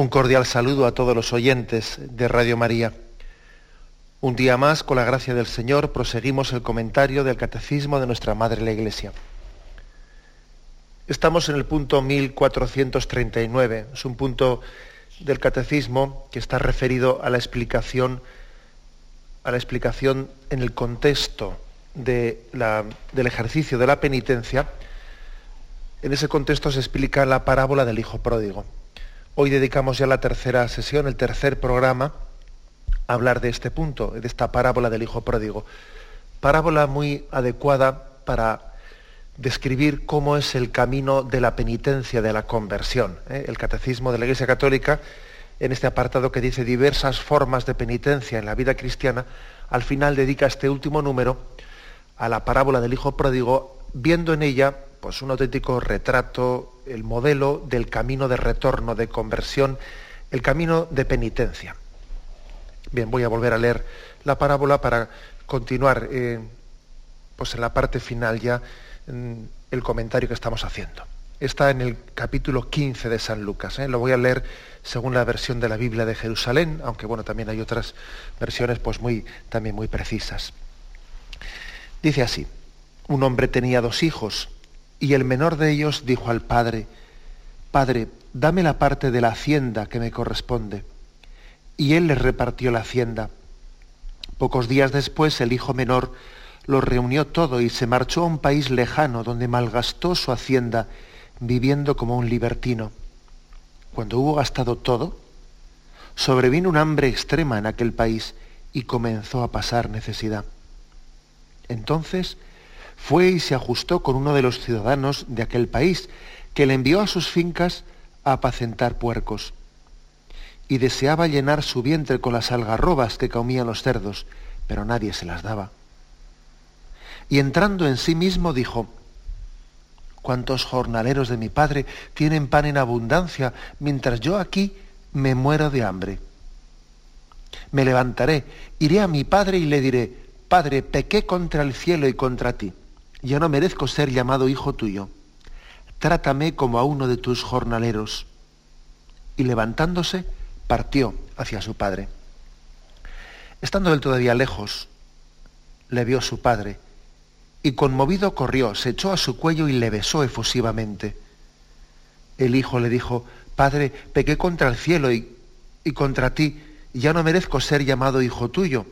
Un cordial saludo a todos los oyentes de Radio María. Un día más, con la gracia del Señor, proseguimos el comentario del Catecismo de nuestra Madre la Iglesia. Estamos en el punto 1439. Es un punto del Catecismo que está referido a la explicación, a la explicación en el contexto de del ejercicio de la penitencia. En ese contexto se explica la parábola del Hijo Pródigo. Hoy dedicamos ya la tercera sesión, el tercer programa, a hablar de este punto, de esta parábola del Hijo Pródigo. Parábola muy adecuada para describir cómo es el camino de la penitencia, de la conversión. ¿eh? El Catecismo de la Iglesia Católica, en este apartado que dice diversas formas de penitencia en la vida cristiana, al final dedica este último número a la parábola del Hijo Pródigo, viendo en ella pues, un auténtico retrato el modelo del camino de retorno, de conversión, el camino de penitencia. Bien, voy a volver a leer la parábola para continuar eh, pues en la parte final ya el comentario que estamos haciendo. Está en el capítulo 15 de San Lucas. ¿eh? Lo voy a leer según la versión de la Biblia de Jerusalén, aunque bueno, también hay otras versiones pues muy, también muy precisas. Dice así, un hombre tenía dos hijos y el menor de ellos dijo al padre, Padre, dame la parte de la hacienda que me corresponde. Y él les repartió la hacienda. Pocos días después el hijo menor lo reunió todo y se marchó a un país lejano donde malgastó su hacienda viviendo como un libertino. Cuando hubo gastado todo, sobrevino un hambre extrema en aquel país y comenzó a pasar necesidad. Entonces fue y se ajustó con uno de los ciudadanos de aquel país, que le envió a sus fincas a apacentar puercos. Y deseaba llenar su vientre con las algarrobas que comían los cerdos, pero nadie se las daba. Y entrando en sí mismo dijo, ¿cuántos jornaleros de mi padre tienen pan en abundancia, mientras yo aquí me muero de hambre? Me levantaré, iré a mi padre y le diré, Padre, pequé contra el cielo y contra ti ya no merezco ser llamado hijo tuyo. Trátame como a uno de tus jornaleros. Y levantándose, partió hacia su padre. Estando él todavía lejos, le vio su padre, y conmovido corrió, se echó a su cuello y le besó efusivamente. El hijo le dijo, Padre, pequé contra el cielo y, y contra ti, ya no merezco ser llamado hijo tuyo.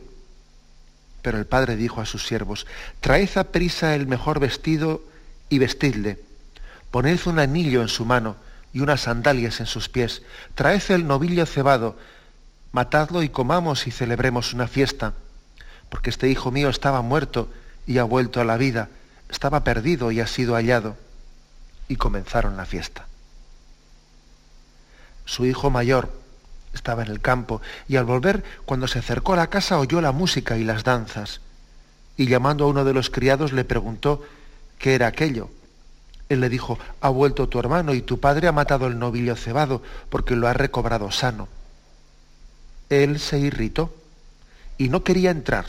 Pero el padre dijo a sus siervos, traed a prisa el mejor vestido y vestidle, poned un anillo en su mano y unas sandalias en sus pies, traed el novillo cebado, matadlo y comamos y celebremos una fiesta, porque este hijo mío estaba muerto y ha vuelto a la vida, estaba perdido y ha sido hallado. Y comenzaron la fiesta. Su hijo mayor, estaba en el campo y al volver, cuando se acercó a la casa, oyó la música y las danzas. Y llamando a uno de los criados le preguntó qué era aquello. Él le dijo, ha vuelto tu hermano y tu padre ha matado el novillo cebado porque lo ha recobrado sano. Él se irritó y no quería entrar.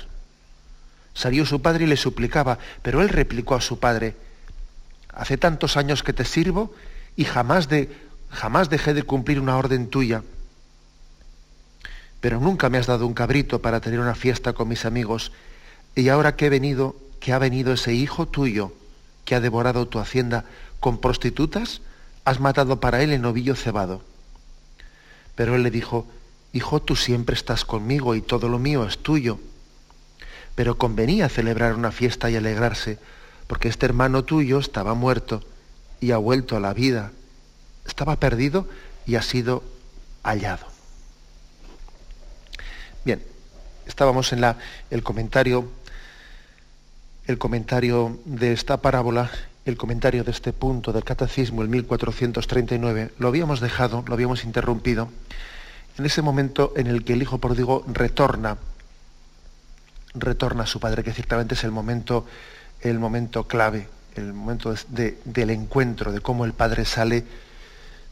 Salió su padre y le suplicaba, pero él replicó a su padre, hace tantos años que te sirvo y jamás, de, jamás dejé de cumplir una orden tuya pero nunca me has dado un cabrito para tener una fiesta con mis amigos, y ahora que he venido, que ha venido ese hijo tuyo, que ha devorado tu hacienda con prostitutas, has matado para él el novillo cebado. Pero él le dijo, Hijo, tú siempre estás conmigo y todo lo mío es tuyo. Pero convenía celebrar una fiesta y alegrarse, porque este hermano tuyo estaba muerto y ha vuelto a la vida. Estaba perdido y ha sido hallado. Bien, estábamos en la, el comentario el comentario de esta parábola, el comentario de este punto del catecismo, el 1439, lo habíamos dejado, lo habíamos interrumpido, en ese momento en el que el hijo pródigo retorna, retorna a su padre, que ciertamente es el momento, el momento clave, el momento del encuentro, de cómo el padre sale,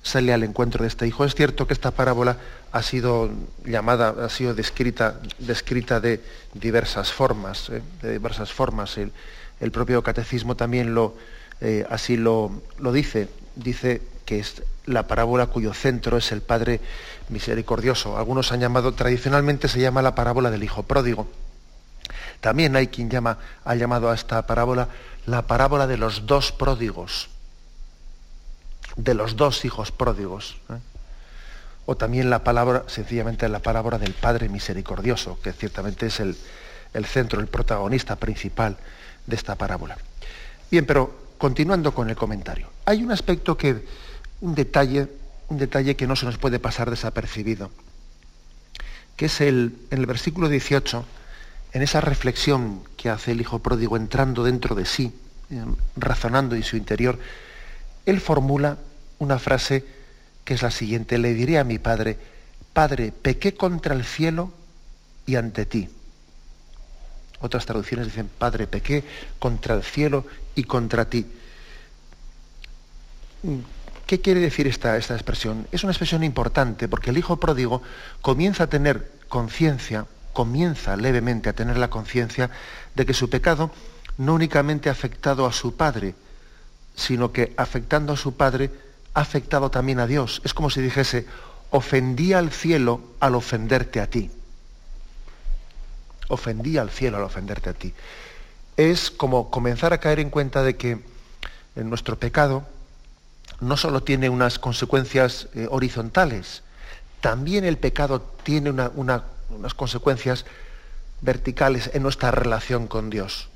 sale al encuentro de este hijo. Es cierto que esta parábola ha sido llamada, ha sido descrita, descrita de diversas formas, ¿eh? de diversas formas. El, propio catecismo también lo, eh, así lo, lo, dice, dice que es la parábola cuyo centro es el Padre misericordioso. Algunos han llamado, tradicionalmente se llama la parábola del Hijo pródigo. También hay quien llama, ha llamado a esta parábola la parábola de los dos pródigos, de los dos hijos pródigos. ¿eh? O también la palabra, sencillamente la palabra del Padre misericordioso, que ciertamente es el, el centro, el protagonista principal de esta parábola. Bien, pero continuando con el comentario. Hay un aspecto que, un detalle, un detalle que no se nos puede pasar desapercibido, que es el, en el versículo 18, en esa reflexión que hace el hijo pródigo entrando dentro de sí, eh, razonando en su interior, él formula una frase que es la siguiente, le diré a mi padre, Padre, pequé contra el cielo y ante ti. Otras traducciones dicen, Padre, pequé contra el cielo y contra ti. ¿Qué quiere decir esta, esta expresión? Es una expresión importante porque el hijo pródigo comienza a tener conciencia comienza levemente a tener la conciencia de que su pecado no únicamente ha afectado a su padre, sino que afectando a su padre ha afectado también a Dios. Es como si dijese, ofendí al cielo al ofenderte a ti. Ofendí al cielo al ofenderte a ti. Es como comenzar a caer en cuenta de que en nuestro pecado no solo tiene unas consecuencias eh, horizontales, también el pecado tiene una, una unas consecuencias verticales en nuestra relación con Dios.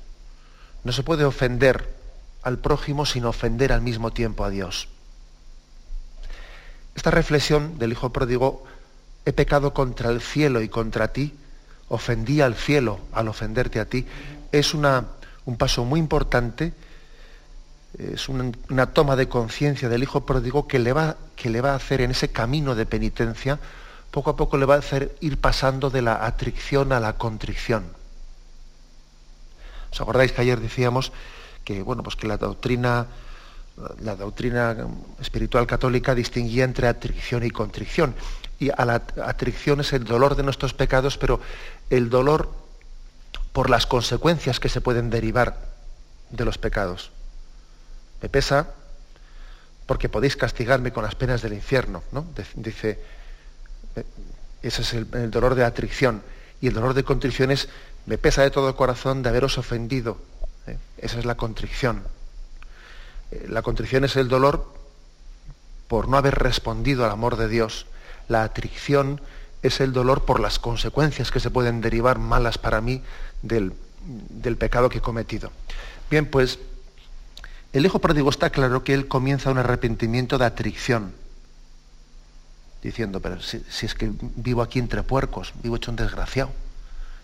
No se puede ofender al prójimo sin ofender al mismo tiempo a Dios. Esta reflexión del Hijo pródigo, he pecado contra el cielo y contra ti, ofendí al cielo al ofenderte a ti, es una, un paso muy importante, es una, toma de conciencia del Hijo pródigo que le, va, que le va a hacer en ese camino de penitencia poco a poco le va a hacer ir pasando de la atricción a la contrición. ¿Os acordáis que ayer decíamos que, bueno, pues que la doctrina, la doctrina espiritual católica distinguía entre atricción y contrición? Y a la atricción es el dolor de nuestros pecados, pero el dolor por las consecuencias que se pueden derivar de los pecados. Me pesa porque podéis castigarme con las penas del infierno, ¿no? Dice ese es el, dolor de atricción. Y el dolor de contrición es, me pesa de todo corazón de haberos ofendido. ¿eh? Esa es la contrición. La contrición es el dolor por no haber respondido al amor de Dios. La atricción es el dolor por las consecuencias que se pueden derivar malas para mí del, del pecado que he cometido. Bien, pues el hijo pródigo está claro que él comienza un arrepentimiento de atricción diciendo, pero si, es que vivo aquí entre puercos, vivo hecho un desgraciado.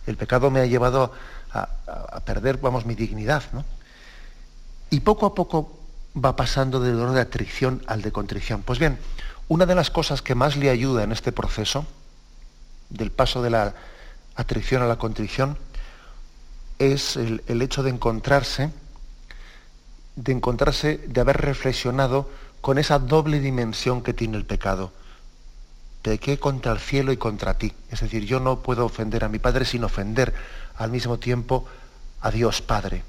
El pecado me ha llevado a, perder, vamos, mi dignidad. ¿no? Y poco a poco va pasando del dolor de atricción al de contrición. Pues bien, una de las cosas que más le ayuda en este proceso, del paso de la atricción a la contrición, es el, hecho de encontrarse, de encontrarse, de haber reflexionado con esa doble dimensión que tiene el pecado pequé contra el cielo y contra ti. Es decir, yo no puedo ofender a mi Padre sin ofender al mismo tiempo a Dios Padre.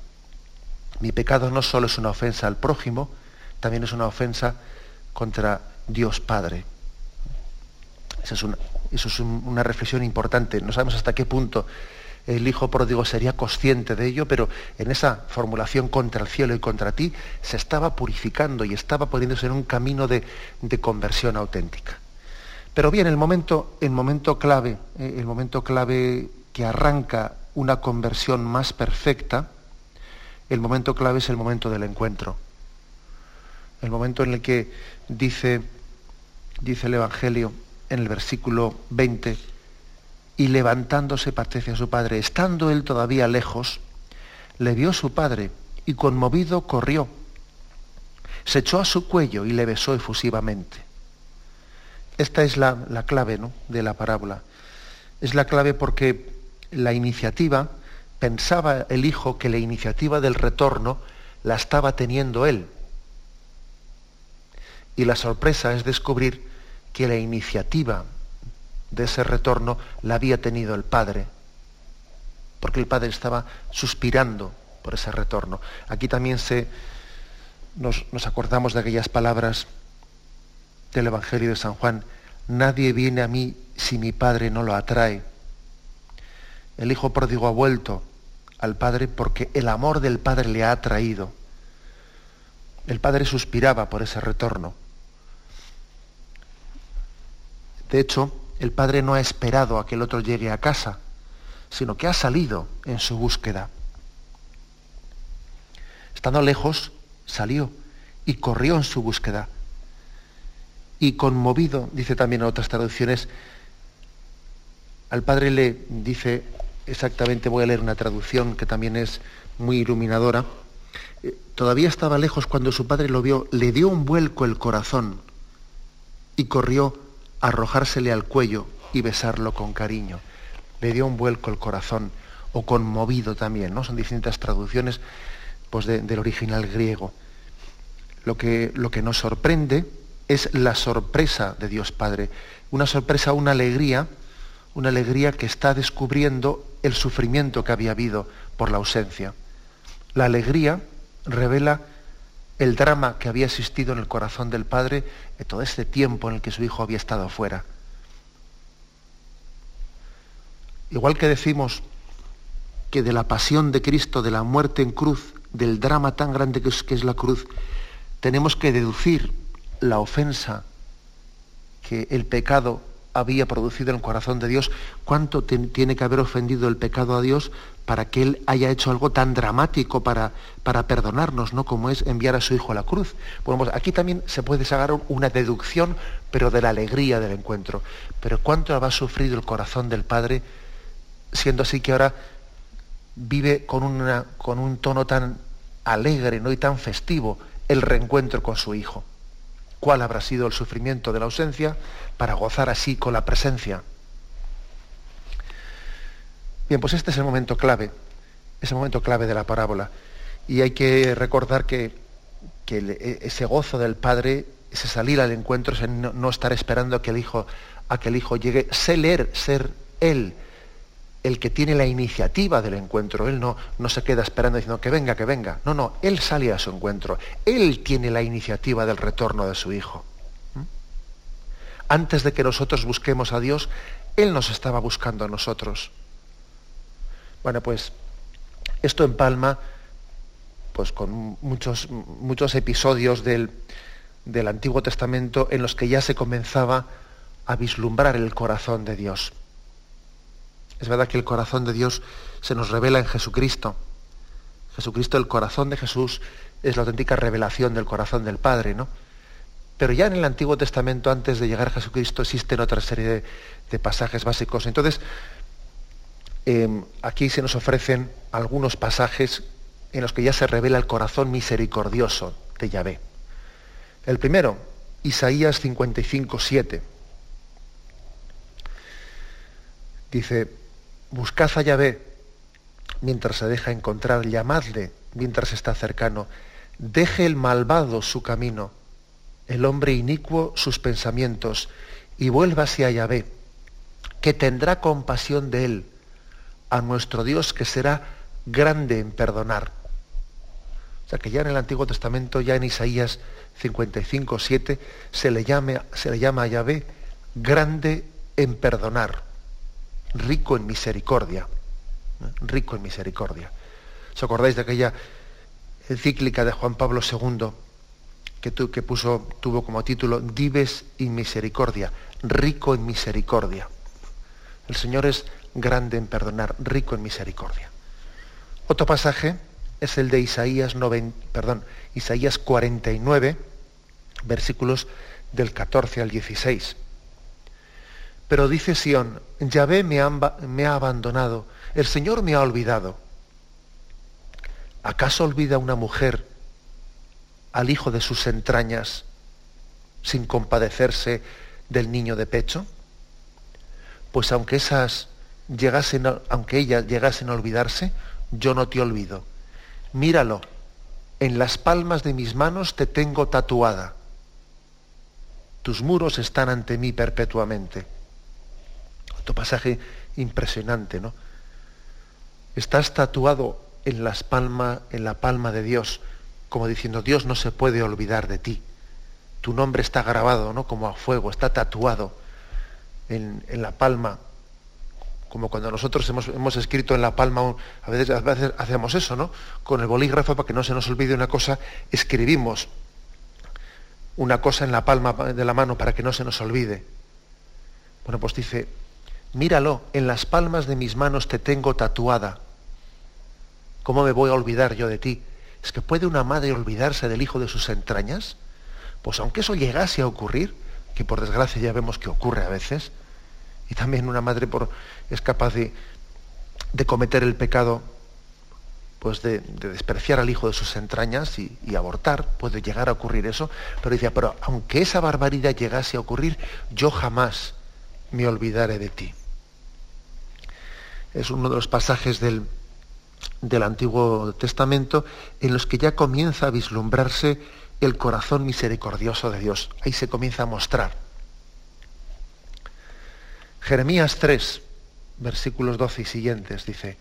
Mi pecado no solo es una ofensa al prójimo, también es una ofensa contra Dios Padre. Esa es una, eso es una reflexión importante. No sabemos hasta qué punto el Hijo pródigo sería consciente de ello, pero en esa formulación contra el cielo y contra ti se estaba purificando y estaba poniéndose en un camino de conversión auténtica. Pero bien, el momento, el momento clave, eh, el momento clave que arranca una conversión más perfecta, el momento clave es el momento del encuentro. El momento en el que dice, dice el Evangelio en el versículo 20, y levantándose partió a su padre. Estando él todavía lejos, le vio su padre y conmovido corrió. Se echó a su cuello y le besó efusivamente. Esta es la, la clave ¿no? de la parábola. Es la clave porque la iniciativa, pensaba el hijo que la iniciativa del retorno la estaba teniendo él. Y la sorpresa es descubrir que la iniciativa de ese retorno la había tenido el padre, porque el padre estaba suspirando por ese retorno. Aquí también se, nos, nos acordamos de aquellas palabras del Evangelio de San Juan, nadie viene a mí si mi padre no lo atrae. El hijo pródigo ha vuelto al padre porque el amor del padre le ha atraído. El padre suspiraba por ese retorno. De hecho, el padre no ha esperado a que el otro llegue a casa, sino que ha salido en su búsqueda. Estando lejos, salió y corrió en su búsqueda. Y conmovido, dice también en otras traducciones, al padre le dice exactamente, voy a leer una traducción que también es muy iluminadora, eh, todavía estaba lejos cuando su padre lo vio, le dio un vuelco el corazón y corrió a arrojársele al cuello y besarlo con cariño. Le dio un vuelco el corazón, o conmovido también, ¿no? Son distintas traducciones pues, del original griego. Lo que, lo que nos sorprende es la sorpresa de Dios Padre. Una sorpresa, una alegría, una alegría que está descubriendo el sufrimiento que había habido por la ausencia. La alegría revela el drama que había existido en el corazón del Padre en todo este tiempo en el que su Hijo había estado fuera. Igual que decimos que de la pasión de Cristo, de la muerte en cruz, del drama tan grande que es, que es la cruz, tenemos que deducir la ofensa que el pecado había producido en el corazón de Dios, cuánto tiene que haber ofendido el pecado a Dios para que Él haya hecho algo tan dramático para, para perdonarnos, ¿no? Como es enviar a su Hijo a la cruz. Bueno, pues aquí también se puede sacar una deducción, pero de la alegría del encuentro. Pero cuánto ha sufrido el corazón del Padre, siendo así que ahora vive con, una, con un tono tan alegre ¿no? y tan festivo el reencuentro con su Hijo cuál habrá sido el sufrimiento de la ausencia para gozar así con la presencia. Bien, pues este es el momento clave, ese momento clave de la parábola. Y hay que recordar que, e, ese gozo del Padre, ese salir al encuentro, ese no, estar esperando a que el Hijo, a que el Hijo llegue, ser leer, ser Él el que tiene la iniciativa del encuentro. Él no, no se queda esperando diciendo que venga, que venga. No, no, Él sale a su encuentro. Él tiene la iniciativa del retorno de su Hijo. Antes de que nosotros busquemos a Dios, Él nos estaba buscando a nosotros. Bueno, pues esto empalma pues, con muchos, muchos episodios del, del Antiguo Testamento en los que ya se comenzaba a vislumbrar el corazón de Dios. Es verdad que el corazón de Dios se nos revela en Jesucristo. Jesucristo, el corazón de Jesús, es la auténtica revelación del corazón del Padre, ¿no? Pero ya en el Antiguo Testamento, antes de llegar a Jesucristo, existen otra serie de, pasajes básicos. Entonces, em, aquí se nos ofrecen algunos pasajes en los que ya se revela el corazón misericordioso de Yahvé. El primero, Isaías 55, 7. Dice, Buscad a Yahvé mientras se deja encontrar, llamadle mientras está cercano. Deje el malvado su camino, el hombre inicuo sus pensamientos, y vuélvase a Yahvé, que tendrá compasión de él, a nuestro Dios que será grande en perdonar. O sea que ya en el Antiguo Testamento, ya en Isaías 55, 7, se le, llame, se le llama a Yahvé grande en perdonar rico en misericordia, rico en misericordia. ¿Os acordáis de aquella encíclica de Juan Pablo II que, que puso, tuvo como título Dives in misericordia, rico en misericordia? El Señor es grande en perdonar, rico en misericordia. Otro pasaje es el de Isaías, perdón, Isaías 49, versículos del 14 al 16 Pero dice Sión, Yahvé me ha abandonado, el Señor me ha olvidado. ¿Acaso olvida una mujer al hijo de sus entrañas sin compadecerse del niño de pecho? Pues aunque esas llegasen, aunque ellas llegasen a olvidarse, yo no te olvido. Míralo, en las palmas de mis manos te tengo tatuada. Tus muros están ante mí perpetuamente. Otro pasaje impresionante, ¿no? Estás tatuado en, las palmas, en la palma de Dios, como diciendo, Dios no se puede olvidar de ti. Tu nombre está grabado, ¿no? Como a fuego, está tatuado en, la palma, como cuando nosotros hemos, escrito en la palma, a veces, a veces, hacemos eso, ¿no? Con el bolígrafo, para que no se nos olvide una cosa, escribimos una cosa en la palma de la mano para que no se nos olvide. Bueno, pues dice, míralo, en las palmas de mis manos te tengo tatuada. ¿Cómo me voy a olvidar yo de ti? ¿Es que puede una madre olvidarse del hijo de sus entrañas? Pues aunque eso llegase a ocurrir, que por desgracia ya vemos que ocurre a veces, y también una madre por, es capaz de, cometer el pecado pues de, despreciar al hijo de sus entrañas y, y, abortar, puede llegar a ocurrir eso, pero decía, pero aunque esa barbaridad llegase a ocurrir, yo jamás me olvidaré de ti. Es uno de los pasajes del, del Antiguo Testamento en los que ya comienza a vislumbrarse el corazón misericordioso de Dios. Ahí se comienza a mostrar. Jeremías 3, versículos 12 y siguientes, dice,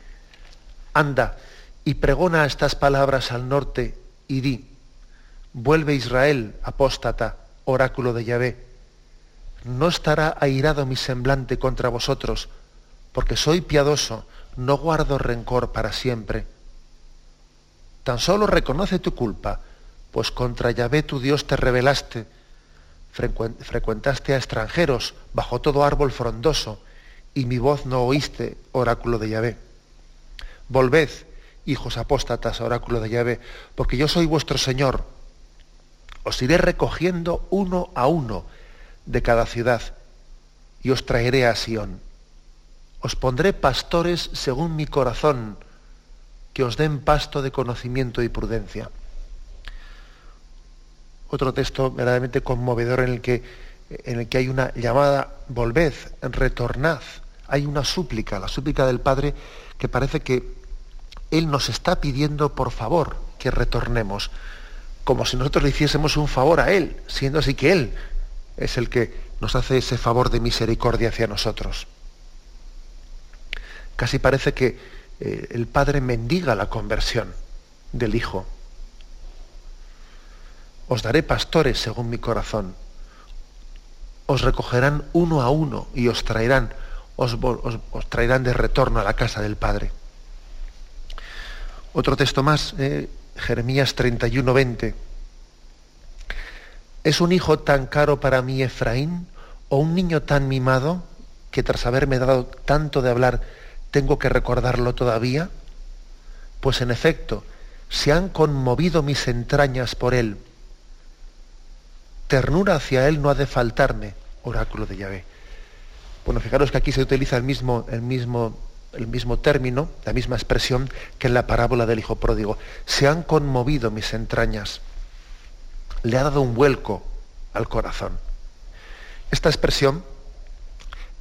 Anda y pregona estas palabras al norte y di, vuelve Israel, apóstata, oráculo de Yahvé, no estará airado mi semblante contra vosotros, porque soy piadoso, no guardo rencor para siempre. Tan solo reconoce tu culpa, pues contra Yahvé tu Dios te rebelaste, frecuentaste a extranjeros bajo todo árbol frondoso, y mi voz no oíste, oráculo de Yahvé. Volved, hijos apóstatas, oráculo de Yahvé, porque yo soy vuestro Señor. Os iré recogiendo uno a uno de cada ciudad, y os traeré a Sión. Os pondré pastores según mi corazón, que os den pasto de conocimiento y prudencia. Otro texto verdaderamente conmovedor en el que, en el que hay una llamada, volved, retornad. Hay una súplica, la súplica del Padre, que parece que Él nos está pidiendo por favor que retornemos, como si nosotros le hiciésemos un favor a Él, siendo así que Él es el que nos hace ese favor de misericordia hacia nosotros. Casi parece que eh, el Padre mendiga la conversión del Hijo os daré pastores según mi corazón. Os recogerán uno a uno y os traerán, os, traerán de retorno a la casa del Padre. Otro texto más, eh, Jeremías 31, 20. ¿Es un hijo tan caro para mí Efraín o un niño tan mimado que tras haberme dado tanto de hablar tengo que recordarlo todavía? Pues en efecto, se han conmovido mis entrañas por él ternura hacia Él no ha de faltarme, oráculo de Yahvé. Bueno, fijaros que aquí se utiliza el mismo, el mismo, el mismo término, la misma expresión que en la parábola del Hijo Pródigo. Se han conmovido mis entrañas. Le ha dado un vuelco al corazón. Esta expresión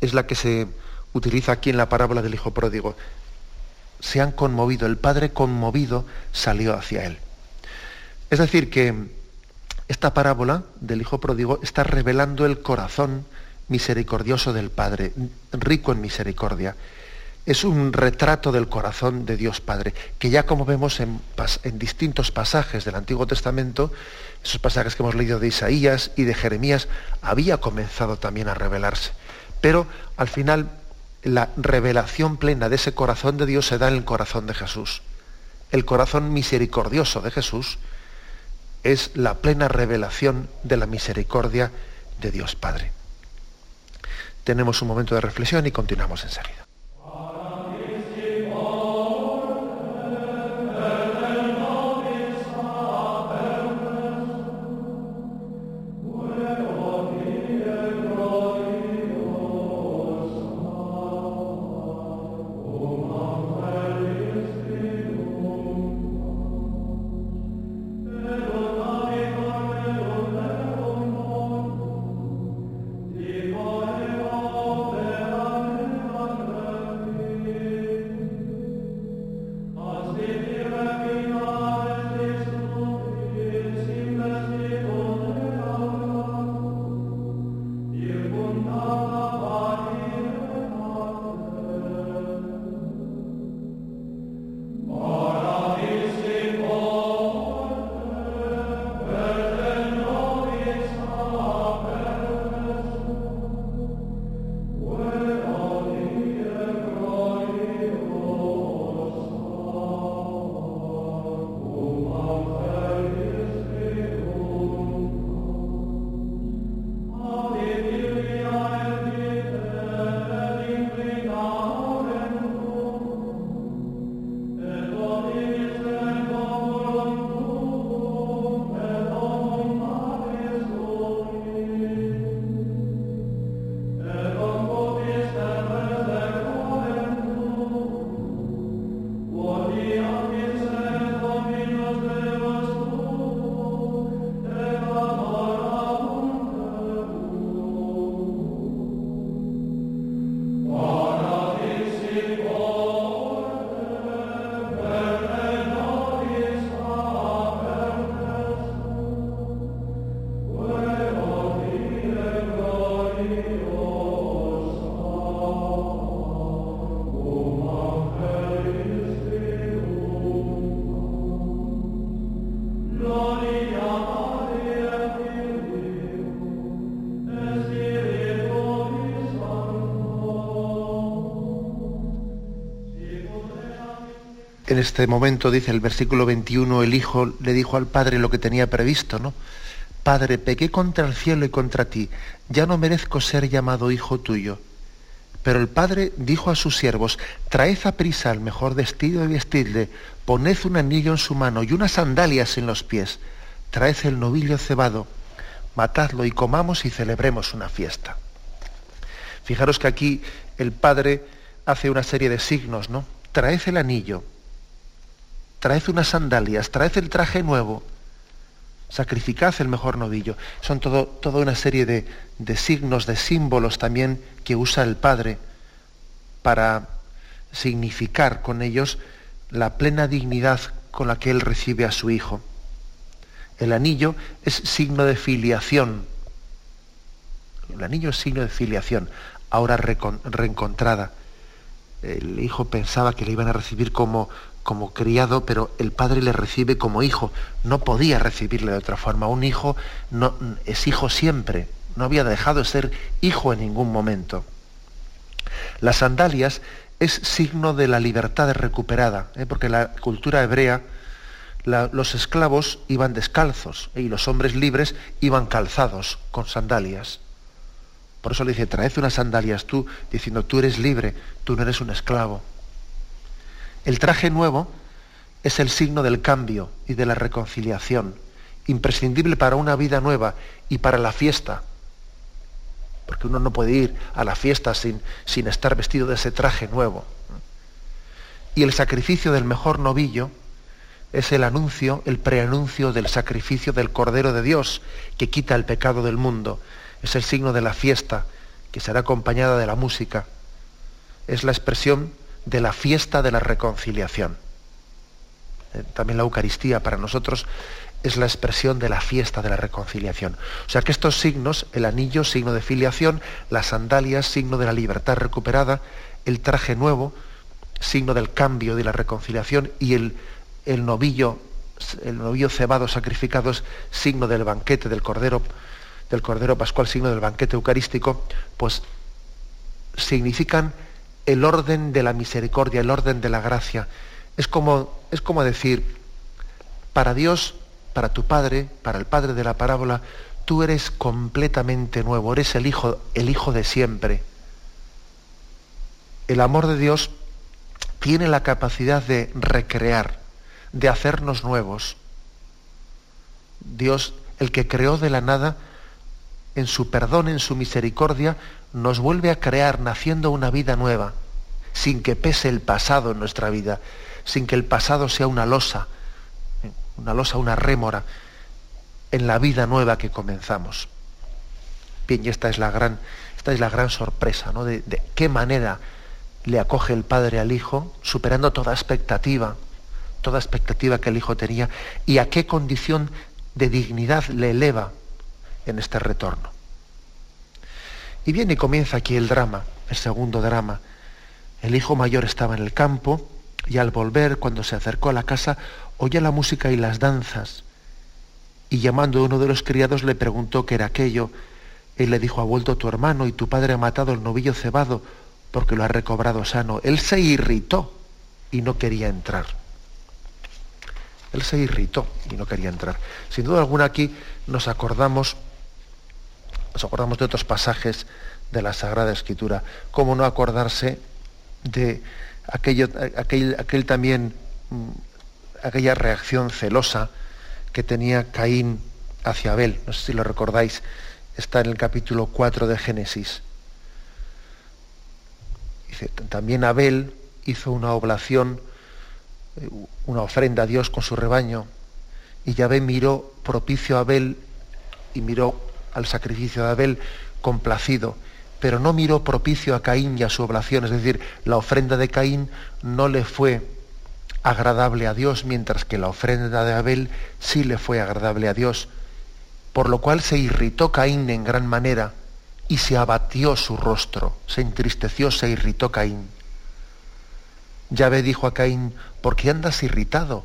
es la que se utiliza aquí en la parábola del Hijo Pródigo. Se han conmovido, el Padre conmovido salió hacia Él. Es decir, que esta parábola del Hijo Pródigo está revelando el corazón misericordioso del Padre, rico en misericordia. Es un retrato del corazón de Dios Padre, que ya como vemos en, distintos pasajes del Antiguo Testamento, esos pasajes que hemos leído de Isaías y de Jeremías, había comenzado también a revelarse. Pero al final la revelación plena de ese corazón de Dios se da en el corazón de Jesús. El corazón misericordioso de Jesús es la plena revelación de la misericordia de Dios Padre. Tenemos un momento de reflexión y continuamos enseguida. En este momento, dice el versículo 21, el hijo le dijo al padre lo que tenía previsto, ¿no? Padre, pequé contra el cielo y contra ti, ya no merezco ser llamado hijo tuyo. Pero el padre dijo a sus siervos, traed a prisa el mejor vestido y vestidle, poned un anillo en su mano y unas sandalias en los pies, traed el novillo cebado, matadlo y comamos y celebremos una fiesta. Fijaros que aquí el padre hace una serie de signos, ¿no? Traed el anillo, traed unas sandalias, traed el traje nuevo, sacrificad el mejor novillo. Son todo, toda una serie de, de signos, de símbolos también que usa el Padre para significar con ellos la plena dignidad con la que Él recibe a su Hijo. El anillo es signo de filiación. El anillo es signo de filiación, ahora reencontrada. El hijo pensaba que le iban a recibir como, como criado, pero el padre le recibe como hijo. No podía recibirle de otra forma. Un hijo no, es hijo siempre. No había dejado de ser hijo en ningún momento. Las sandalias es signo de la libertad recuperada, ¿eh? porque la cultura hebrea, los esclavos iban descalzos y los hombres libres iban calzados con sandalias. Por eso le dice, traed unas sandalias tú, diciendo, tú eres libre, tú no eres un esclavo. El traje nuevo es el signo del cambio y de la reconciliación, imprescindible para una vida nueva y para la fiesta. Porque uno no puede ir a la fiesta sin, sin estar vestido de ese traje nuevo. Y el sacrificio del mejor novillo es el anuncio, el preanuncio del sacrificio del Cordero de Dios que quita el pecado del mundo. Es el signo de la fiesta que será acompañada de la música. Es la expresión de la fiesta de la reconciliación. Eh, también la Eucaristía para nosotros es la expresión de la fiesta de la reconciliación. O sea que estos signos, el anillo, signo de filiación, las sandalias, signo de la libertad recuperada, el traje nuevo, signo del cambio de la reconciliación, y el, el novillo, el novillo cebado sacrificado es signo del banquete del Cordero, del Cordero Pascual, signo del banquete eucarístico, pues significan el orden de la misericordia, el orden de la gracia. Es como, es como decir, para Dios, para tu Padre, para el Padre de la parábola, tú eres completamente nuevo, eres el Hijo, el Hijo de siempre. El amor de Dios tiene la capacidad de recrear, de hacernos nuevos. Dios, el que creó de la nada, en su perdón, en su misericordia, nos vuelve a crear naciendo una vida nueva, sin que pese el pasado en nuestra vida, sin que el pasado sea una losa, una losa, una rémora en la vida nueva que comenzamos. Bien, y esta es la gran, esta es la gran sorpresa, ¿no? De qué manera le acoge el Padre al Hijo, superando toda expectativa, toda expectativa que el Hijo tenía, y a qué condición de dignidad le eleva en este retorno. Y viene y comienza aquí el drama, el segundo drama. El hijo mayor estaba en el campo y al volver, cuando se acercó a la casa, oye la música y las danzas. Y llamando a uno de los criados le preguntó qué era aquello. Él le dijo, ha vuelto tu hermano y tu padre ha matado el novillo cebado porque lo ha recobrado sano. Él se irritó y no quería entrar. Él se irritó y no quería entrar. Sin duda alguna aquí nos acordamos nos acordamos de otros pasajes de la Sagrada Escritura. ¿Cómo no acordarse de aquello, aquel, también, mm, aquella reacción celosa que tenía Caín hacia Abel? No sé si lo recordáis, está en el capítulo 4 de Génesis. Dice, también Abel hizo una oblación, eh, una ofrenda a Dios con su rebaño, y Yahvé miró propicio a Abel y miró al sacrificio de Abel complacido, pero no miró propicio a Caín y a su oblación, es decir, la ofrenda de Caín no le fue agradable a Dios, mientras que la ofrenda de Abel sí le fue agradable a Dios, por lo cual se irritó Caín en gran manera y se abatió su rostro, se entristeció, se irritó Caín. Yahvé dijo a Caín, ¿por qué andas irritado?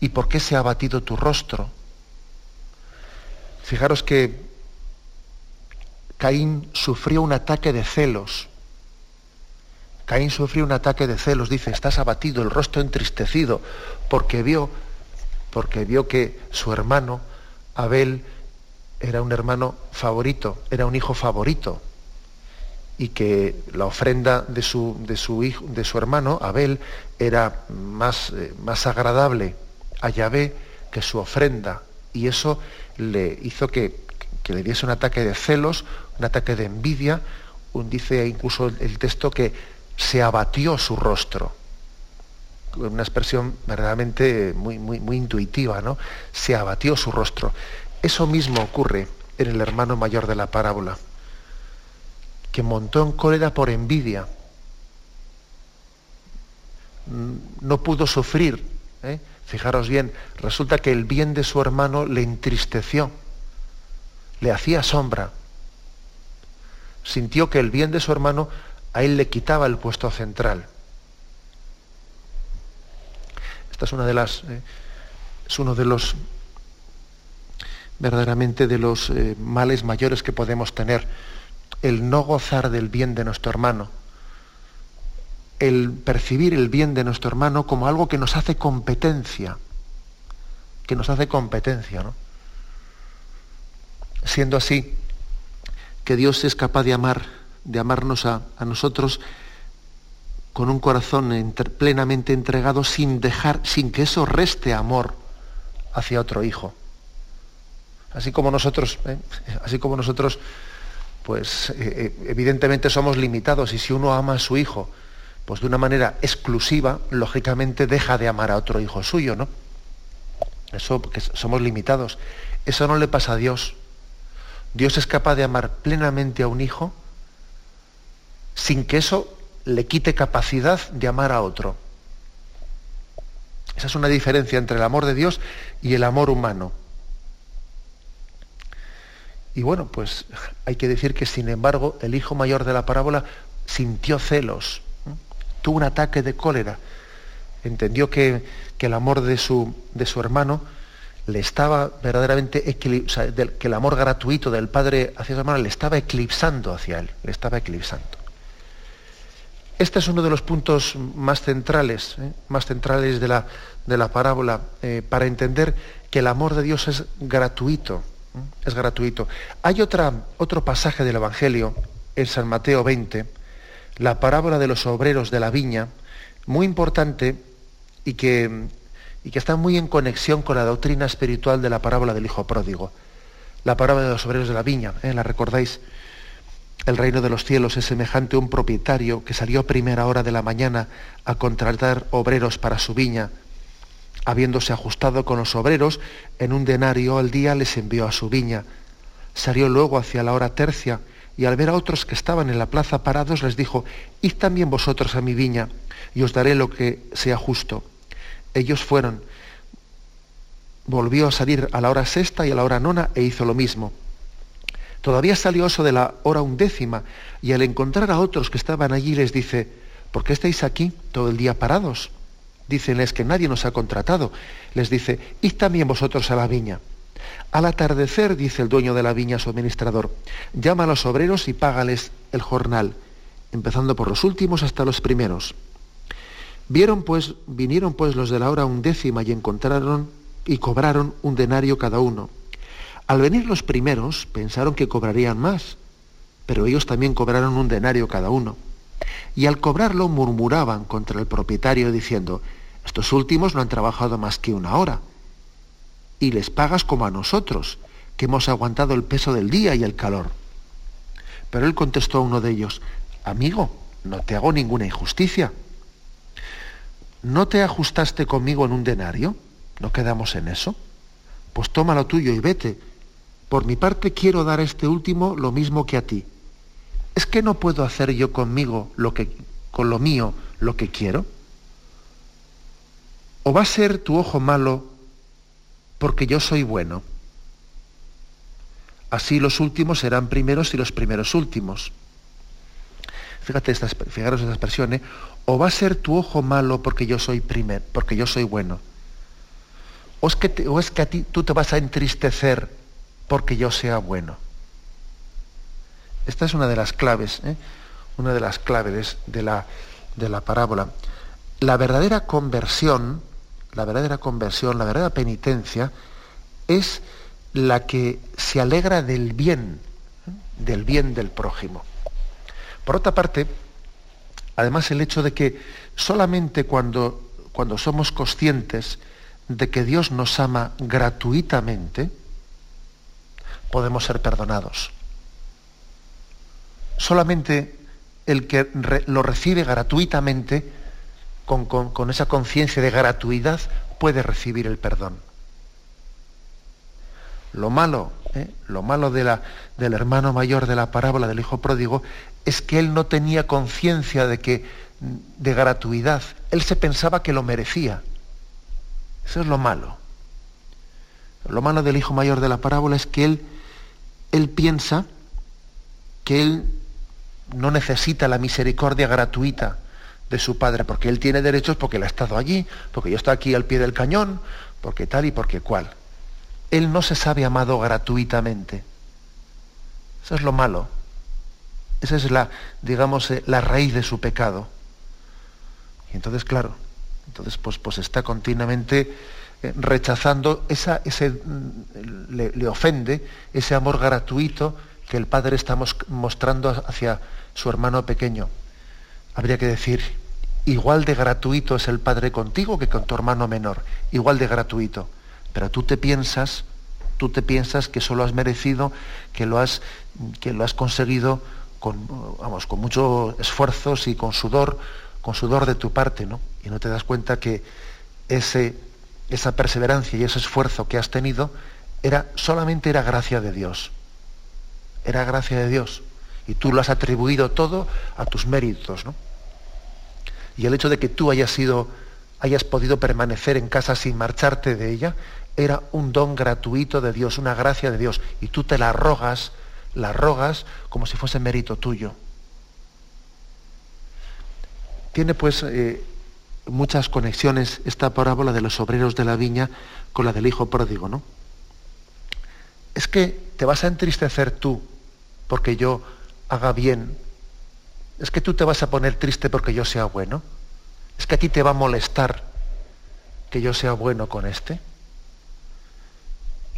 ¿Y por qué se ha abatido tu rostro? Fijaros que Caín sufrió un ataque de celos. Caín sufrió un ataque de celos, dice, estás abatido, el rostro entristecido, porque vio, porque vio que su hermano, Abel, era un hermano favorito, era un hijo favorito, y que la ofrenda de su, de su, hijo, de su hermano, Abel, era más, eh, más agradable a Yahvé que su ofrenda. Y eso le hizo que, que, le diese un ataque de celos, un ataque de envidia. Un, dice incluso el texto que se abatió su rostro. Una expresión verdaderamente muy, muy, muy intuitiva, ¿no? Se abatió su rostro. Eso mismo ocurre en el hermano mayor de la parábola que montó en cólera por envidia. No pudo sufrir. ¿eh? Fijaros bien, resulta que el bien de su hermano le entristeció, le hacía sombra. Sintió que el bien de su hermano a él le quitaba el puesto central. Esta es una de las. ¿eh? es uno de los verdaderamente de los eh, males mayores que podemos tener el no gozar del bien de nuestro hermano, el percibir el bien de nuestro hermano como algo que nos hace competencia, que nos hace competencia, ¿no? Siendo así, que Dios es capaz de amar, de amarnos a, a nosotros con un corazón plenamente entregado sin dejar, sin que eso reste amor hacia otro hijo. Así como nosotros, ¿eh? así como nosotros pues eh, eh, evidentemente somos limitados y si uno ama a su hijo, pues de una manera exclusiva, lógicamente deja de amar a otro hijo suyo, ¿no? Eso, porque somos limitados. Eso no le pasa a Dios. Dios es capaz de amar plenamente a un hijo sin que eso le quite capacidad de amar a otro. Esa es una diferencia entre el amor de Dios y el amor humano. Y bueno, pues hay que decir que sin embargo el hijo mayor de la parábola sintió celos, tuvo un ataque de cólera, entendió que, el amor de su, de su, hermano le estaba verdaderamente, o que el amor gratuito del padre hacia su hermano le estaba eclipsando hacia él, le estaba eclipsando. Este es uno de los puntos más centrales, ¿eh? más centrales de la, de la parábola, eh, para entender que el amor de Dios es gratuito es gratuito. Hay otra, otro pasaje del Evangelio en San Mateo 20, la parábola de los obreros de la viña, muy importante y que, y que está muy en conexión con la doctrina espiritual de la parábola del Hijo Pródigo. La parábola de los obreros de la viña, ¿eh? ¿la recordáis? El reino de los cielos es semejante a un propietario que salió a primera hora de la mañana a contratar obreros para su viña habiéndose ajustado con los obreros, en un denario al día les envió a su viña. Salió luego hacia la hora tercia y al ver a otros que estaban en la plaza parados les dijo, id también vosotros a mi viña y os daré lo que sea justo. Ellos fueron. Volvió a salir a la hora sexta y a la hora nona e hizo lo mismo. Todavía salió eso de la hora undécima y al encontrar a otros que estaban allí les dice, ¿por qué estáis aquí todo el día parados? Dícenles que nadie nos ha contratado. Les dice, id también vosotros a la viña. Al atardecer, dice el dueño de la viña su administrador, llama a los obreros y págales el jornal, empezando por los últimos hasta los primeros. Vieron pues, vinieron pues los de la hora undécima y encontraron y cobraron un denario cada uno. Al venir los primeros pensaron que cobrarían más, pero ellos también cobraron un denario cada uno. Y al cobrarlo murmuraban contra el propietario diciendo, estos últimos no han trabajado más que una hora. Y les pagas como a nosotros, que hemos aguantado el peso del día y el calor. Pero él contestó a uno de ellos, amigo, no te hago ninguna injusticia. ¿No te ajustaste conmigo en un denario? ¿No quedamos en eso? Pues toma lo tuyo y vete. Por mi parte quiero dar a este último lo mismo que a ti ¿Es que no puedo hacer yo conmigo lo que con lo mío lo que quiero? ¿O va a ser tu ojo malo porque yo soy bueno? Así los últimos serán primeros y los primeros últimos. Fíjate esta, fijaros esta expresión, ¿eh? O va a ser tu ojo malo porque yo soy primer, porque yo soy bueno. O es que, a ti tú te vas a entristecer porque yo sea bueno. Esta es una de las claves, ¿eh? una de las claves de la, de la parábola. La verdadera conversión, la verdadera conversión, la verdadera penitencia, es la que se alegra del bien, del bien del prójimo. Por otra parte, además el hecho de que solamente cuando, cuando somos conscientes de que Dios nos ama gratuitamente, podemos ser perdonados. Solamente el que lo recibe gratuitamente, con, esa conciencia de gratuidad, puede recibir el perdón. Lo malo, ¿eh? lo malo de la, del hermano mayor de la parábola del hijo pródigo es que él no tenía conciencia de que de gratuidad. Él se pensaba que lo merecía. Eso es lo malo. Lo malo del hijo mayor de la parábola es que él, él piensa que él no necesita la misericordia gratuita de su padre, porque él tiene derechos porque él ha estado allí, porque yo estoy aquí al pie del cañón, porque tal y porque cual. Él no se sabe amado gratuitamente. Eso es lo malo. Esa es la, digamos, eh, la raíz de su pecado. Y entonces, claro, entonces pues, pues está continuamente eh, rechazando esa, ese, mm, le, le ofende ese amor gratuito que el padre está mostrando hacia su hermano pequeño. Habría que decir, igual de gratuito es el padre contigo que con tu hermano menor, igual de gratuito. Pero tú te piensas, tú te piensas que solo has merecido, que lo has, que lo has conseguido con, vamos, con muchos esfuerzos y con sudor, con sudor de tu parte, ¿no? Y no te das cuenta que ese, esa perseverancia y ese esfuerzo que has tenido era, solamente era gracia de Dios era gracia de Dios. Y tú lo has atribuido todo a tus méritos, ¿no? Y el hecho de que tú hayas sido, hayas podido permanecer en casa sin marcharte de ella, era un don gratuito de Dios, una gracia de Dios. Y tú te la rogas, la rogas como si fuese mérito tuyo. Tiene pues eh, muchas conexiones esta parábola de los obreros de la viña con la del hijo pródigo, ¿no? Es que te vas a entristecer tú porque yo haga bien. Es que tú te vas a poner triste porque yo sea bueno. Es que a ti te va a molestar que yo sea bueno con este.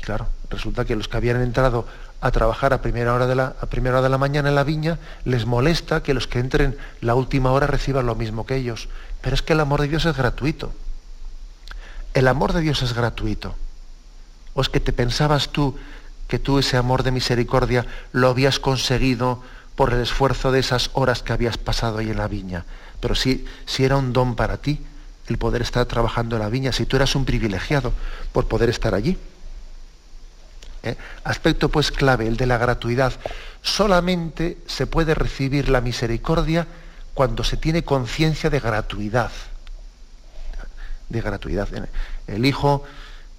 Claro, resulta que los que habían entrado a trabajar a primera hora de la, primera hora de la mañana en la viña, les molesta que los que entren la última hora reciban lo mismo que ellos. Pero es que el amor de Dios es gratuito. El amor de Dios es gratuito. ¿O es que te pensabas tú que tú ese amor de misericordia lo habías conseguido por el esfuerzo de esas horas que habías pasado ahí en la viña. Pero si, si era un don para ti el poder estar trabajando en la viña, si tú eras un privilegiado por poder estar allí. ¿Eh? Aspecto pues clave, el de la gratuidad. Solamente se puede recibir la misericordia cuando se tiene conciencia de gratuidad. De gratuidad. El Hijo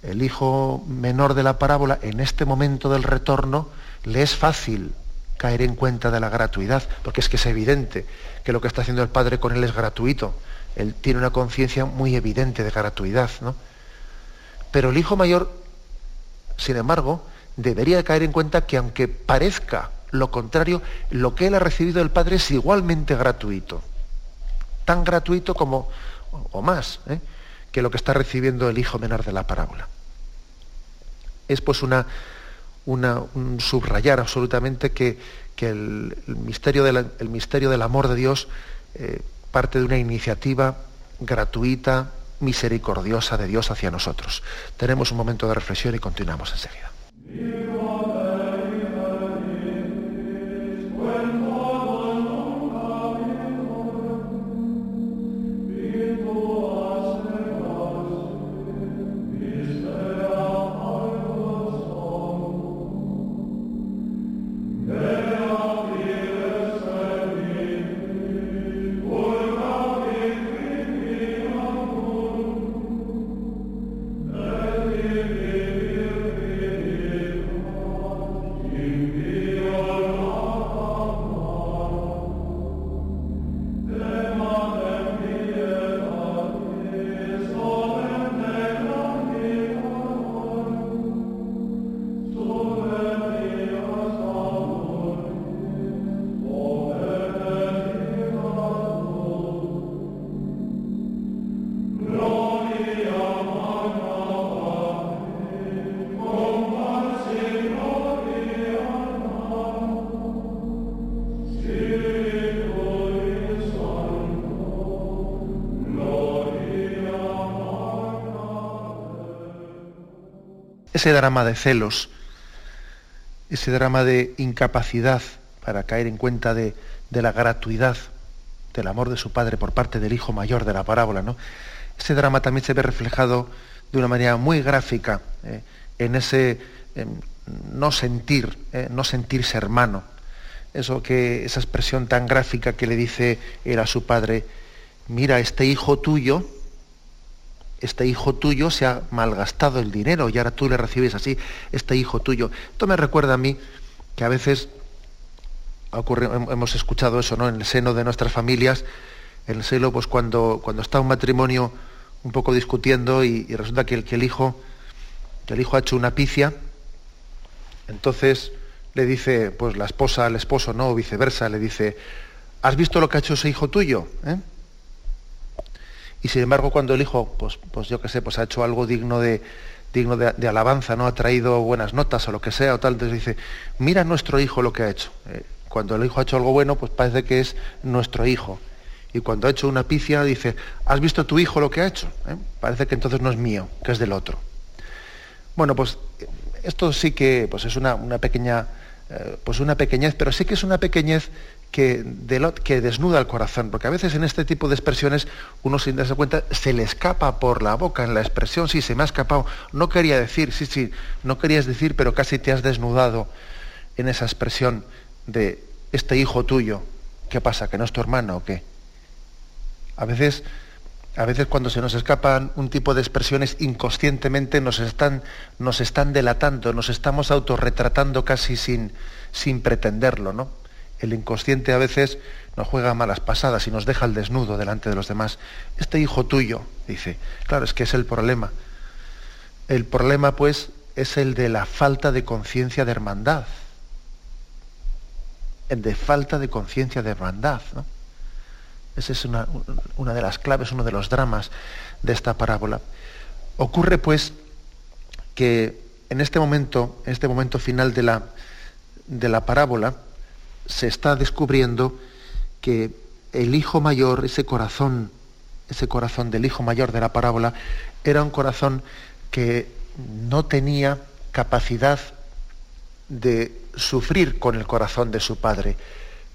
el hijo menor de la parábola, en este momento del retorno, le es fácil caer en cuenta de la gratuidad, porque es que es evidente que lo que está haciendo el padre con él es gratuito. Él tiene una conciencia muy evidente de gratuidad, ¿no? Pero el hijo mayor, sin embargo, debería caer en cuenta que aunque parezca lo contrario, lo que él ha recibido del padre es igualmente gratuito. Tan gratuito como, o más, ¿eh? que lo que está recibiendo el hijo menor de la parábola. Es pues una, un subrayar absolutamente que, el, misterio misterio del amor de Dios eh, parte de una iniciativa gratuita, misericordiosa de Dios hacia nosotros. Tenemos un momento de reflexión y continuamos enseguida. Ese drama de celos, ese drama de incapacidad para caer en cuenta de, la gratuidad del amor de su padre por parte del hijo mayor de la parábola, ¿no? Ese drama también se ve reflejado de una manera muy gráfica eh, en ese no sentir, eh, no sentirse hermano. Eso que, esa expresión tan gráfica que le dice él a su padre, mira, este hijo tuyo, este hijo tuyo se ha malgastado el dinero y ahora tú le recibes así, este hijo tuyo. Esto me recuerda a mí que a veces hemos escuchado eso, ¿no? En el seno de nuestras familias, en el seno, pues cuando, cuando está un matrimonio un poco discutiendo y, resulta que el, que el hijo, que el hijo ha hecho una picia, entonces le dice, pues la esposa al esposo, no, o viceversa, le dice, ¿has visto lo que ha hecho ese hijo tuyo? ¿Eh? Y sin embargo, cuando el hijo, pues, pues yo qué sé, pues ha hecho algo digno de, digno de, alabanza, ¿no? Ha traído buenas notas o lo que sea, o tal, entonces dice, mira nuestro hijo lo que ha hecho. Eh, cuando el hijo ha hecho algo bueno, pues parece que es nuestro hijo. Y cuando ha hecho una picia, dice, ¿has visto tu hijo lo que ha hecho? ¿Eh? Parece que entonces no es mío, que es del otro. Bueno, pues esto sí que pues es una, pequeña, eh, pues una pequeñez, pero sí que es una pequeñez que, desnuda el corazón, porque a veces en este tipo de expresiones uno sin darse cuenta se le escapa por la boca en la expresión, sí, se me ha escapado, no quería decir, sí, sí, no querías decir, pero casi te has desnudado en esa expresión de este hijo tuyo, ¿qué pasa? ¿Que no es tu hermano o qué? A veces a veces cuando se nos escapan un tipo de expresiones inconscientemente nos están, nos están delatando, nos estamos autorretratando casi sin, sin pretenderlo, ¿no? El inconsciente a veces nos juega malas pasadas y nos deja al desnudo delante de los demás. Este hijo tuyo, dice, claro, es que es el problema. El problema, pues, es el de la falta de conciencia de hermandad. El de falta de conciencia de hermandad. Esa es una, de las claves, uno de los dramas de esta parábola. Ocurre pues que en este momento, en este momento final de la, de la parábola, se está descubriendo que el hijo mayor, ese corazón, ese corazón del hijo mayor de la parábola, era un corazón que no tenía capacidad de sufrir con el corazón de su padre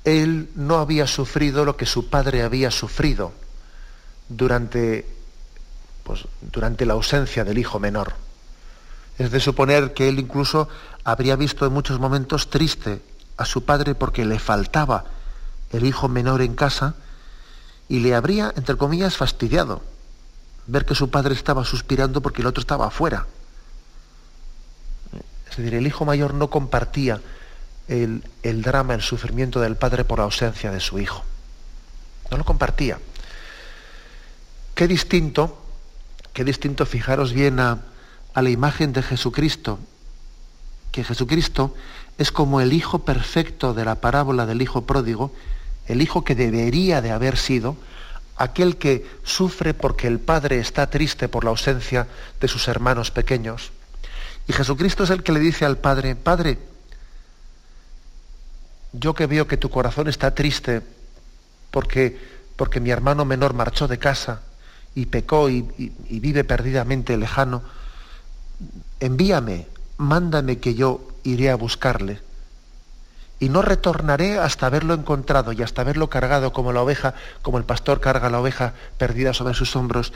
él no había sufrido lo que su padre había sufrido durante, pues, durante la ausencia del hijo menor. Es de suponer que él incluso habría visto en muchos momentos triste a su padre porque le faltaba el hijo menor en casa y le habría, entre comillas, fastidiado ver que su padre estaba suspirando porque el otro estaba afuera. Es decir, el hijo mayor no compartía el, drama, el sufrimiento del padre por la ausencia de su hijo. No lo compartía. Qué distinto, qué distinto, fijaros bien a, a la imagen de Jesucristo, que Jesucristo es como el hijo perfecto de la parábola del hijo pródigo, el hijo que debería de haber sido, aquel que sufre porque el padre está triste por la ausencia de sus hermanos pequeños. Y Jesucristo es el que le dice al padre, Padre, yo que veo que tu corazón está triste porque, porque mi hermano menor marchó de casa y pecó y, vive perdidamente lejano, envíame, mándame que yo iré a buscarle. Y no retornaré hasta haberlo encontrado y hasta haberlo cargado como la oveja, como el pastor carga la oveja perdida sobre sus hombros.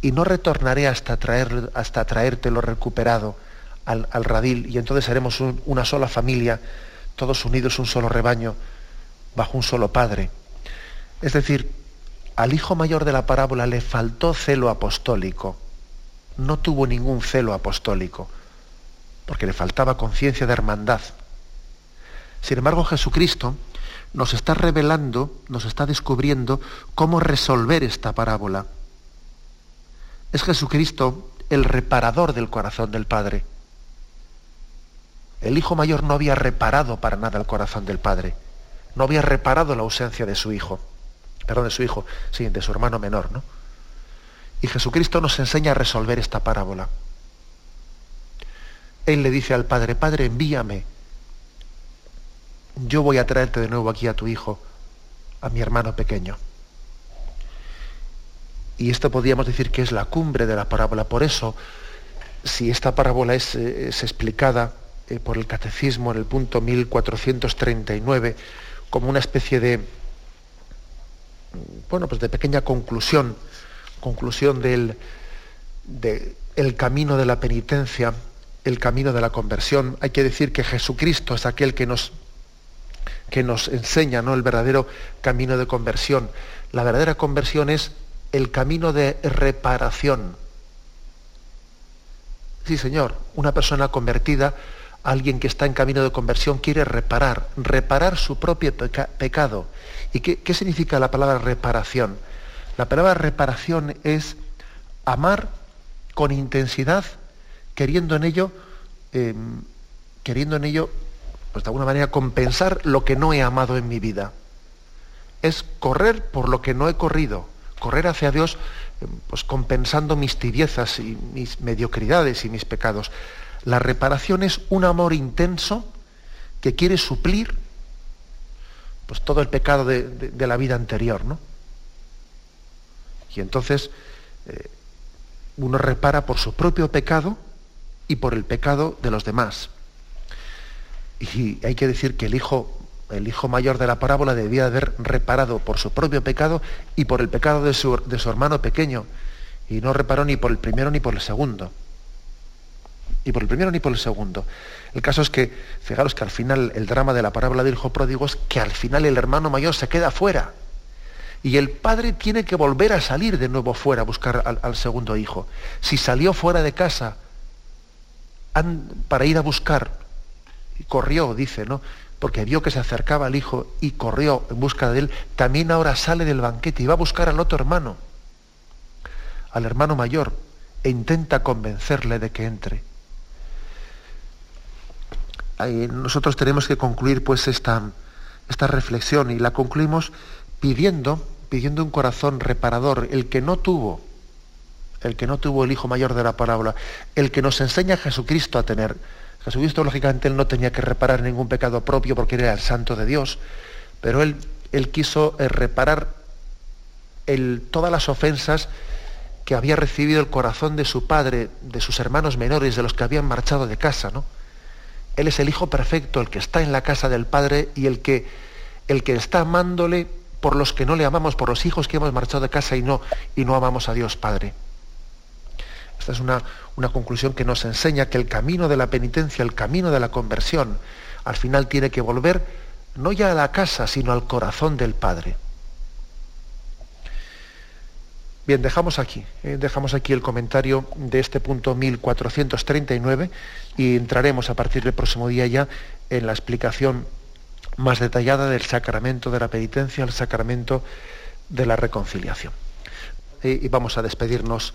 Y no retornaré hasta, traer, hasta traértelo recuperado al, al radil y entonces seremos una sola familia todos unidos un solo rebaño, bajo un solo Padre. Es decir, al hijo mayor de la parábola le faltó celo apostólico, no tuvo ningún celo apostólico, porque le faltaba conciencia de hermandad. Sin embargo, Jesucristo nos está revelando, nos está descubriendo cómo resolver esta parábola. Es Jesucristo el reparador del corazón del Padre. El hijo mayor no había reparado para nada el corazón del padre, no había reparado la ausencia de su hijo, perdón, de su hijo, sí, de su hermano menor, ¿no? Y Jesucristo nos enseña a resolver esta parábola. Él le dice al padre, Padre, envíame. Yo voy a traerte de nuevo aquí a tu hijo, a mi hermano pequeño. Y esto podríamos decir que es la cumbre de la parábola. Por eso si esta parábola es, eh, explicada eh, por el catecismo en el punto 1439 como una especie de, bueno, pues de pequeña conclusión, conclusión del de el camino de la penitencia, el camino de la conversión. Hay que decir que Jesucristo es aquel que nos, que nos enseña ¿no? el verdadero camino de conversión. La verdadera conversión es el camino de reparación. Sí, Señor, una persona convertida, alguien que está en camino de conversión, quiere reparar, reparar su propio pecado. ¿Y qué, qué significa la palabra reparación? La palabra reparación es amar con intensidad, queriendo en ello, em, queriendo en ello, pues de alguna manera compensar lo que no he amado en mi vida. Es correr por lo que no he corrido, correr hacia Dios, em, pues compensando mis tibiezas y mis mediocridades y mis pecados. La reparación es un amor intenso que quiere suplir pues todo el pecado de, la vida anterior, ¿no? Y entonces eh, uno repara por su propio pecado y por el pecado de los demás. Y hay que decir que el hijo, el hijo mayor de la parábola debía haber reparado por su propio pecado y por el pecado de su, de su hermano pequeño. Y no reparó ni por el primero ni por el segundo. Ni por el primero ni por el segundo. El caso es que, fijaros que al final el drama de la parábola del hijo pródigo es que al final el hermano mayor se queda fuera y el padre tiene que volver a salir de nuevo fuera a buscar al, segundo hijo. Si salió fuera de casa para ir a buscar, y corrió, dice, ¿no? Porque vio que se acercaba al hijo y corrió en busca de él, también ahora sale del banquete y va a buscar al otro hermano, al hermano mayor, e intenta convencerle de que entre. nosotros tenemos que concluir pues esta, esta reflexión y la concluimos pidiendo, pidiendo un corazón reparador, el que no tuvo, el que no tuvo el hijo mayor de la parábola, el que nos enseña a Jesucristo a tener. Jesucristo, lógicamente, él no tenía que reparar ningún pecado propio porque era el santo de Dios, pero él, él quiso eh, reparar todas las ofensas que había recibido el corazón de su padre, de sus hermanos menores, de los que habían marchado de casa, ¿no? Él es el hijo perfecto, el que está en la casa del Padre y el que, el que está amándole por los que no le amamos, por los hijos que hemos marchado de casa y no, y no amamos a Dios Padre. Esta es una, una conclusión que nos enseña que el camino de la penitencia, el camino de la conversión, al final tiene que volver no ya a la casa, sino al corazón del Padre. Bien, dejamos aquí, eh, dejamos aquí el comentario de este punto 1439 y entraremos a partir del próximo día ya en la explicación más detallada del sacramento de la penitencia, el sacramento de la reconciliación. Y vamos a despedirnos